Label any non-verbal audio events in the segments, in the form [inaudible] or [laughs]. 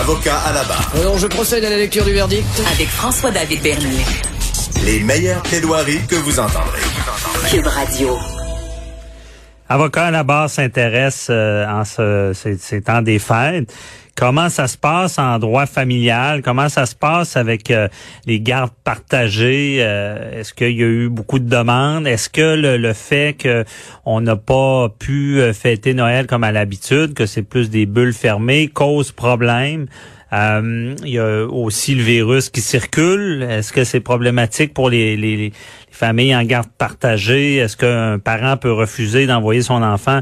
Avocat à la barre. Alors, je procède à la lecture du verdict. avec François-David Bernier. Les meilleures plaidoiries que vous entendrez. Cube Radio. Avocat à la barre s'intéresse euh, en ce, ces, ces temps des fêtes. Comment ça se passe en droit familial? Comment ça se passe avec euh, les gardes partagées? Euh, Est-ce qu'il y a eu beaucoup de demandes? Est-ce que le, le fait que on n'a pas pu euh, fêter Noël comme à l'habitude, que c'est plus des bulles fermées, cause problème? Euh, il y a aussi le virus qui circule. Est-ce que c'est problématique pour les, les, les familles en garde partagée? Est-ce qu'un parent peut refuser d'envoyer son enfant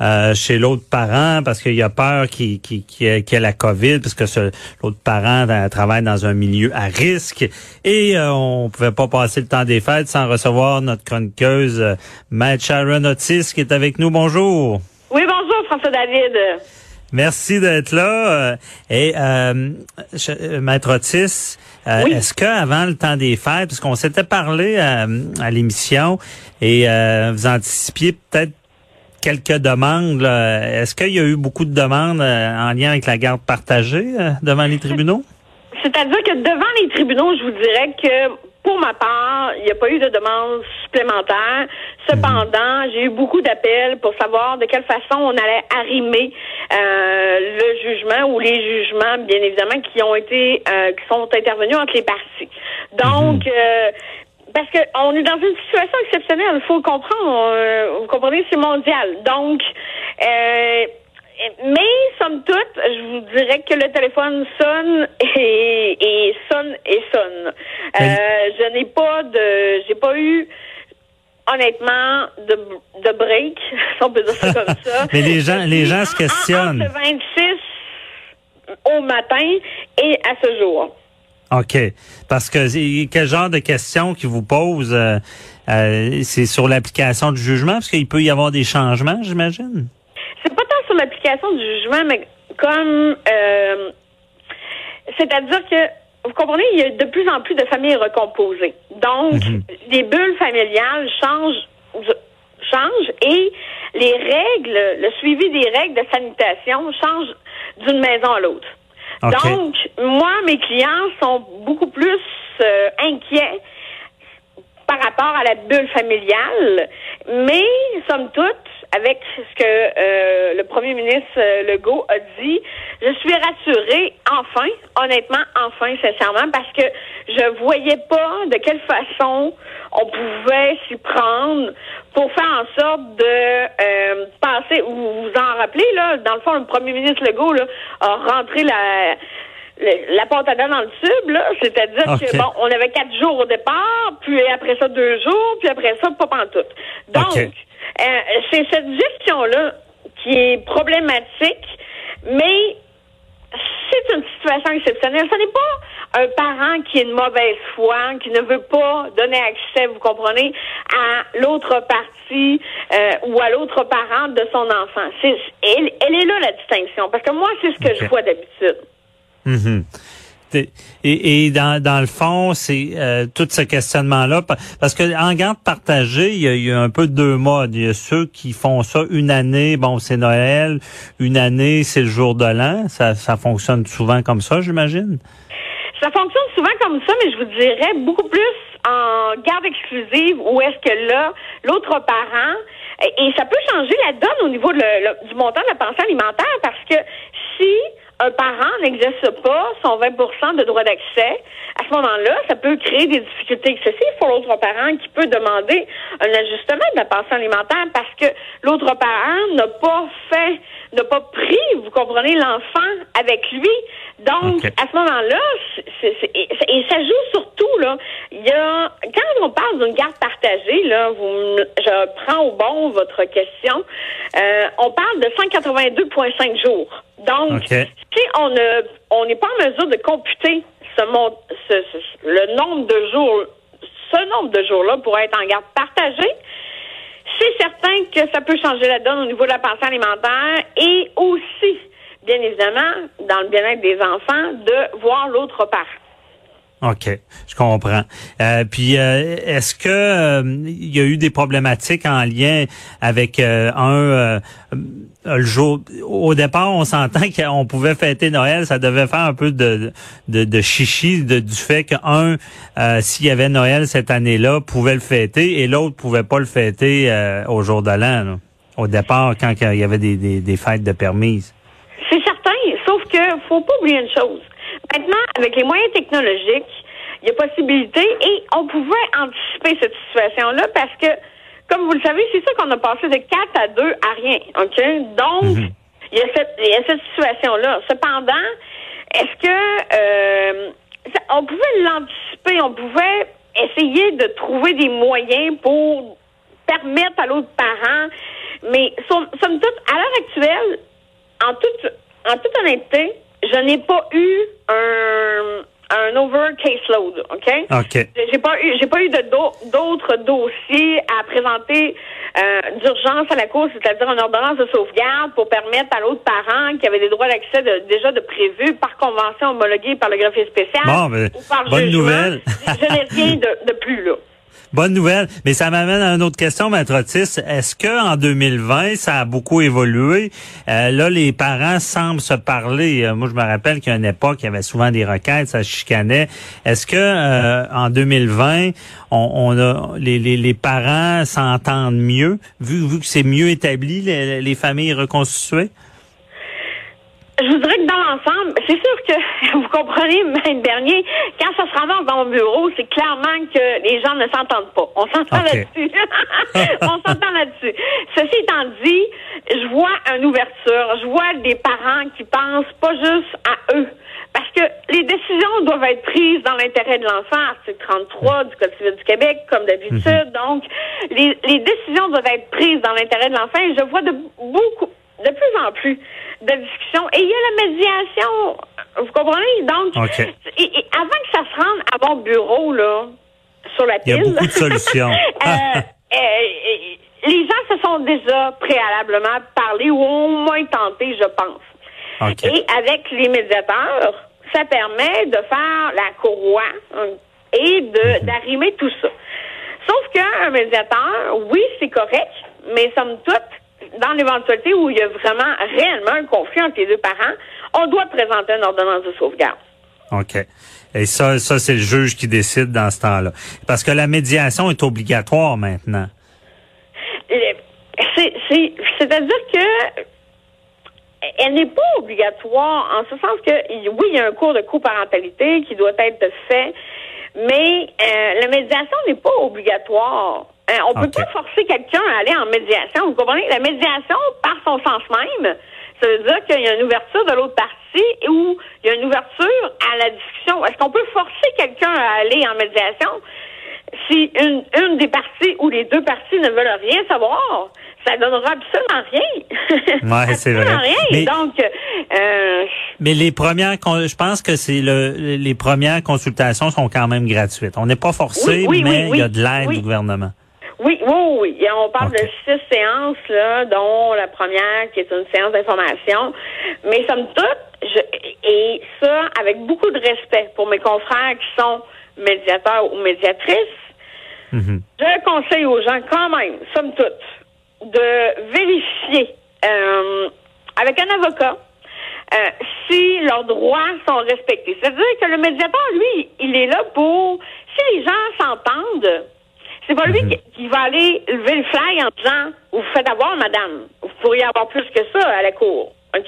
euh, chez l'autre parent parce qu'il a peur qu'il qu qu ait, la COVID, parce que l'autre parent euh, travaille dans un milieu à risque? Et euh, on pouvait pas passer le temps des fêtes sans recevoir notre chroniqueuse, euh, Maître Sharon Otis, qui est avec nous. Bonjour. Oui, bonjour, François David. Merci d'être là. Euh, Et euh, je- euh, Maître Otis, euh, Oui. est-ce que avant le temps des fêtes, parce qu'on s'était parlé à, à l'émission et euh, vous anticipiez peut-être quelques demandes, est-ce qu'il y a eu beaucoup de demandes euh, en lien avec la garde partagée euh, devant les tribunaux? [laughs] C'est-à-dire que devant les tribunaux, je vous dirais que pour ma part, il n'y a pas eu de demande supplémentaire. Cependant, j'ai eu beaucoup d'appels pour savoir de quelle façon on allait arrimer euh, le jugement ou les jugements, bien évidemment, qui ont été euh, qui sont intervenus entre les parties. Donc euh, parce que on est dans une situation exceptionnelle, il faut le comprendre. euh, vous comprenez, c'est mondial. Donc, euh, mais somme toute, je vous dirais que le téléphone sonne et, et sonne et sonne. Euh, je n'ai pas de, j'ai pas eu honnêtement de, de break, [laughs] si on peut dire ça comme ça. [laughs] Mais les gens- les gens se En- en- questionnent. Entre le 26 au matin et à ce jour. OK. Parce que quel genre de questions qu'ils vous posent? euh, euh, c'est sur l'application du jugement, parce qu'il peut y avoir des changements, j'imagine? C'est pas tant sur l'application du jugement, mais comme euh, c'est-à-dire que vous comprenez, il y a de plus en plus de familles recomposées. Donc, les bulles familiales changent changent et les règles, le suivi des règles de sanitation change d'une maison à l'autre. Donc, moi, mes clients sont beaucoup plus euh, inquiets par rapport à la bulle familiale, mais somme toute, avec ce que euh, le premier ministre euh, Legault a dit, je suis rassurée, enfin, honnêtement, enfin, sincèrement, parce que je voyais pas de quelle façon on pouvait s'y prendre pour faire en sorte de euh, passer, vous vous en rappelez, là, dans le fond, le premier ministre Legault là, a rentré la la pâte à dents dans le tube, là, c'est-à-dire que bon, on avait quatre jours au départ, puis après ça deux jours, puis après ça pas pantoute. Donc. C'est cette gestion-là qui est problématique, mais c'est une situation exceptionnelle. Ce n'est pas un parent qui est de mauvaise foi, qui ne veut pas donner accès, vous comprenez, à l'autre partie euh, ou à l'autre parent de son enfant. C'est, elle, elle est là la distinction, parce que moi, c'est ce que je vois d'habitude. Mhm. T'es- Et, et dans, dans le fond, c'est euh, tout ce questionnement-là, pa- parce que en garde partagée, il y, a, un peu deux modes. Il y a ceux qui font ça une année, bon, c'est Noël, une année, c'est le jour de l'an. Ça, ça fonctionne souvent comme ça, j'imagine? Ça fonctionne souvent comme ça, mais je vous dirais beaucoup plus en garde exclusive où est-ce que là, l'autre parent, et, ça peut changer la donne au niveau du montant de la pension alimentaire un parent n'exerce pas son 20% de droit d'accès, à ce moment-là, ça peut créer des difficultés excessives pour l'autre parent qui peut demander un ajustement de la pension alimentaire parce que l'autre parent n'a pas fait, n'a pas pris, vous comprenez, l'enfant avec lui. Donc, à ce moment-là, et, et ça joue surtout, là, il y a, quand on parle d'une garde partagée, là, vous, je prends au bon votre question, euh, on parle de 182,5 jours. Donc, si on ne, on n'est pas en mesure de computer ce, ce- ce- le nombre de jours, ce nombre de jours-là pour être en garde partagée, c'est certain que ça peut changer la donne au niveau de la pension alimentaire et aussi, bien évidemment, dans le bien-être des enfants, de voir l'autre parent. OK, je comprends. Euh, puis, euh, est-ce que euh, il y a eu des problématiques en lien avec euh, un euh, le jour au départ, on s'entend [laughs] qu'on pouvait fêter Noël, ça devait faire un peu de de, de chichi de, du fait qu'un euh, s'il y avait Noël cette année-là, pouvait le fêter et l'autre pouvait pas le fêter au jour de l'an. Au départ, quand il y avait des, des, des fêtes de permises. Sauf que faut pas oublier une chose. Maintenant, avec les moyens technologiques, il y a possibilité et on pouvait anticiper cette situation-là parce que, comme vous le savez, c'est ça qu'on a passé de 4 à 2 à rien, OK? Donc, il, y a cette, il y a cette situation-là. Cependant, est-ce que euh, ça- on pouvait l'anticiper, on pouvait essayer de trouver des moyens pour permettre à l'autre parent, mais somme, somme toute, à l'heure actuelle, en toute, en toute honnêteté, je n'ai pas eu un, un over caseload, OK? OK. J'ai pas eu, j'ai pas eu de do- d'autres dossiers à présenter euh, d'urgence à la Cour, c'est-à-dire une ordonnance de sauvegarde pour permettre à l'autre parent qui avait des droits d'accès de- déjà de prévus par convention homologuée par le greffier spécial Bon, ben, ou par bonne jugement. nouvelle. je n'ai rien de, de plus là. Bonne nouvelle, mais ça m'amène à une autre question, Maître Otis. Est-ce que en 2020, ça a beaucoup évolué? Euh, là, les parents semblent se parler. Euh, moi, je me rappelle qu'à une époque, il y avait souvent des requêtes, ça chicanait. Est-ce que euh, en 2020, on, a les parents s'entendent mieux, vu, vu que c'est mieux établi, les, les familles reconstituées? Je vous dirais que dans l'ensemble, c'est sûr que [laughs] vous comprenez, Maître Bernier, quand ça se ramasse dans mon bureau, c'est clairement que les gens ne s'entendent pas. On s'entend là-dessus. [laughs] On s'entend là-dessus. Ceci étant dit, je vois une ouverture. Je vois des parents qui pensent pas juste à eux. Parce que les décisions doivent être prises dans l'intérêt de l'enfant, article 33 du Code civil du Québec, comme d'habitude. Donc, les, les décisions doivent être prises dans l'intérêt de l'enfant et je vois de beaucoup, de plus en plus de discussions. Et il y a la médiation, vous comprenez? Donc, et- et avant que ça se rende à mon bureau, là, sur la Il y a pile. beaucoup de solutions. [laughs] euh, euh, euh, les gens se sont déjà préalablement parlé ou au moins tenté, je pense. OK. Et avec les médiateurs, ça permet de faire la courroie hein, et de d'arrimer tout ça. Sauf qu'un médiateur, oui, c'est correct, mais somme toute, dans l'éventualité où il y a vraiment réellement un conflit entre les deux parents, on doit présenter une ordonnance de sauvegarde. OK. Et ça, ça c'est le juge qui décide dans ce temps-là. Parce que la médiation est obligatoire maintenant. C'est- c'est- C'est-à-dire que elle n'est pas obligatoire en ce sens que oui, il y a un cours de coparentalité qui doit être fait, mais euh, la médiation n'est pas obligatoire. Hein, on peut Ok. pas forcer quelqu'un à aller en médiation. Vous comprenez? La médiation, par son sens même, ça veut dire qu'il y a une ouverture de l'autre partie ou il y a une ouverture à la discussion. Est-ce qu'on peut forcer quelqu'un à aller en médiation? si une, une des parties ou les deux parties ne veulent rien savoir, ça donnera absolument rien. [laughs] Ouais, c'est vrai. Absolument rien. Mais- Donc, euh, Mais les premières, je pense que c'est le, les premières consultations sont quand même gratuites. On n'est pas forcé, Oui, oui, mais oui, il y a de l'aide du gouvernement. Oui, oui, oui. Et on parle de six séances, là, dont la première qui est une séance d'information. Mais somme toute, je, et ça avec beaucoup de respect pour mes confrères qui sont médiateurs ou médiatrices, Mhm. Je conseille aux gens quand même, somme toute, de vérifier euh, avec un avocat euh, si leurs droits sont respectés. C'est-à-dire que le médiateur, lui, il est là pour, si les gens s'entendent, c'est pas lui qui, qui va aller lever le flag en disant, vous faites avoir, madame, vous pourriez avoir plus que ça à la cour. OK?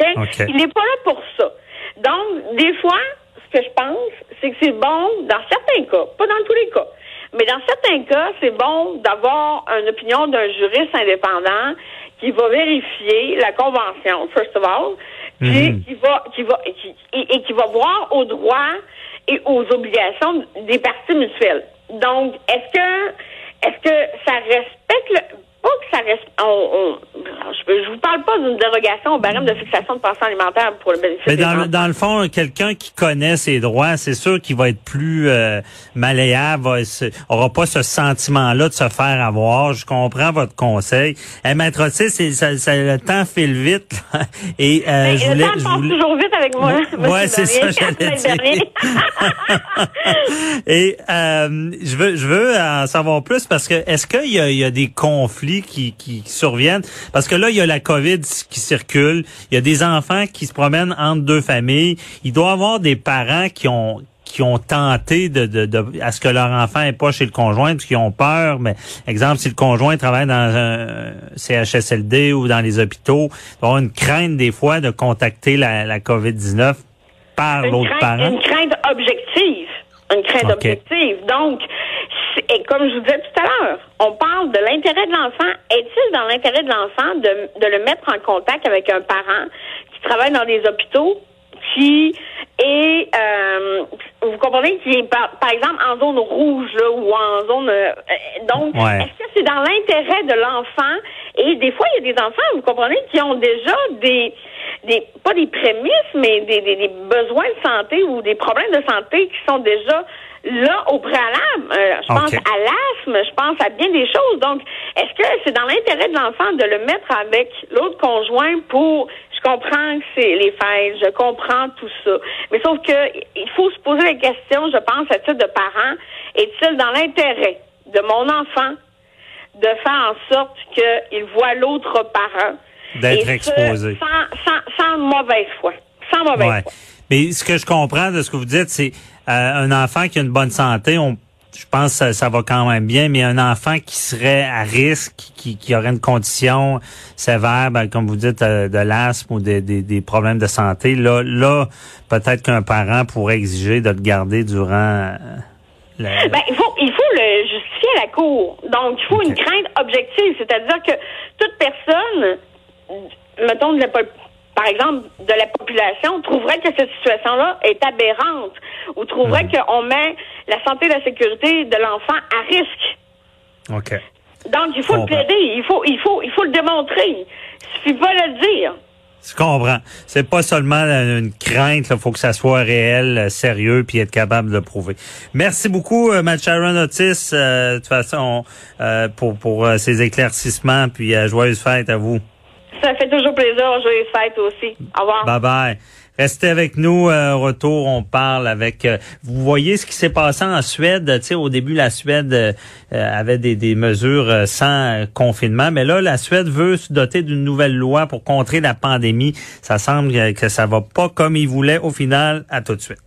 Il n'est pas là pour ça. Donc, des fois, ce que je pense, c'est que c'est bon, dans certains cas, pas dans tous les cas, mais dans certains cas, c'est bon d'avoir une opinion d'un juriste indépendant qui va vérifier la convention, first of all, puis Mhm. qui va, qui va, qui- et, et qui va voir aux droits et aux obligations des parties mutuelles. Donc, est-ce que, est-ce que ça respecte le, pas que ça reste. On, on- je, je vous parle pas d'une dérogation au barème de fixation de pension alimentaire pour le bénéfice Mais dans, le- dans le fond, quelqu'un qui connaît ses droits, c'est sûr qu'il va être plus euh, malléable, va aura pas ce sentiment-là de se faire avoir. Je comprends votre conseil. Eh, maître Otis, ça, ça- le temps file vite. là. Et euh, je le voulais, temps je passe voulais- toujours vite avec moi. Ouais, c'est ça, j'allais dire. [laughs] Et euh, je veux, je veux en savoir plus parce que est-ce qu'il y a, il y a des conflits qui, qui surviennent Parce que là, il y a la COVID qui circule. Il y a des enfants qui se promènent entre deux familles. Il doit y avoir des parents qui ont qui ont tenté de, de, de à ce que leur enfant n'est pas chez le conjoint parce qu'ils ont peur mais exemple si le conjoint travaille dans un CHSLD ou dans les hôpitaux il doit y avoir une crainte des fois de contacter la, la COVID-19 par l'autre parent une crainte objective. Une crainte objective. Donc, et comme je vous disais tout à l'heure, on parle de l'intérêt de l'enfant. Est-il dans l'intérêt de l'enfant de, de le mettre en contact avec un parent qui travaille dans des hôpitaux, qui est, euh, vous comprenez, qui est par, par exemple en zone rouge là, ou en zone. euh, donc, Ouais. est-ce que c'est dans l'intérêt de l'enfant? Et des fois, il y a des enfants, vous comprenez, qui ont déjà des des pas des prémices, mais des, des, des besoins de santé ou des problèmes de santé qui sont déjà là au préalable. Euh, je pense à l'asthme, je pense à bien des choses. Donc, est-ce que c'est dans l'intérêt de l'enfant de le mettre avec l'autre conjoint pour je comprends que c'est les fêtes, je comprends tout ça. Mais sauf que il faut se poser la question, je pense, à titre de parent, est-il dans l'intérêt de mon enfant de faire en sorte qu'il voit l'autre parent? D'être exposé. Sans, sans, sans mauvaise foi. Sans mauvaise Ouais. foi. Mais ce que je comprends de ce que vous dites, c'est un enfant qui a une bonne santé, on, je pense que ça, ça va quand même bien, mais un enfant qui serait à risque, qui, qui aurait une condition sévère, ben, comme vous dites, euh, de l'asthme ou des, des, des problèmes de santé, là, là peut-être qu'un parent pourrait exiger de le garder durant... euh, la- Ben, il faut, il faut le justifier à la cour. Donc, il faut une crainte objective. C'est-à-dire que toute personne, mettons, de la, par exemple, de la population, trouverait que cette situation-là est aberrante ou trouverait qu'on met la santé et la sécurité de l'enfant à risque. OK. Donc, il faut le plaider. Il faut, il faut, il faut le démontrer. Il suffit pas de le dire. Je comprends. C'est pas seulement une crainte, il faut que ça soit réel, euh, sérieux, puis être capable de le prouver. Merci beaucoup, euh, Matt Sharon Otis, euh, de toute façon, euh, pour, pour euh, ces éclaircissements, puis joyeuse fête à vous. Ça fait toujours plaisir. Joyeuse fête aussi. Au revoir. Bye bye. Restez avec nous. euh, retour, on parle avec. euh, vous voyez ce qui s'est passé en Suède. Tu au début, la Suède euh, euh, avait des, des mesures euh, sans euh, confinement, mais là, la Suède veut se doter d'une nouvelle loi pour contrer la pandémie. Ça semble que, que ça va pas comme il voulait. Au final, à tout de suite.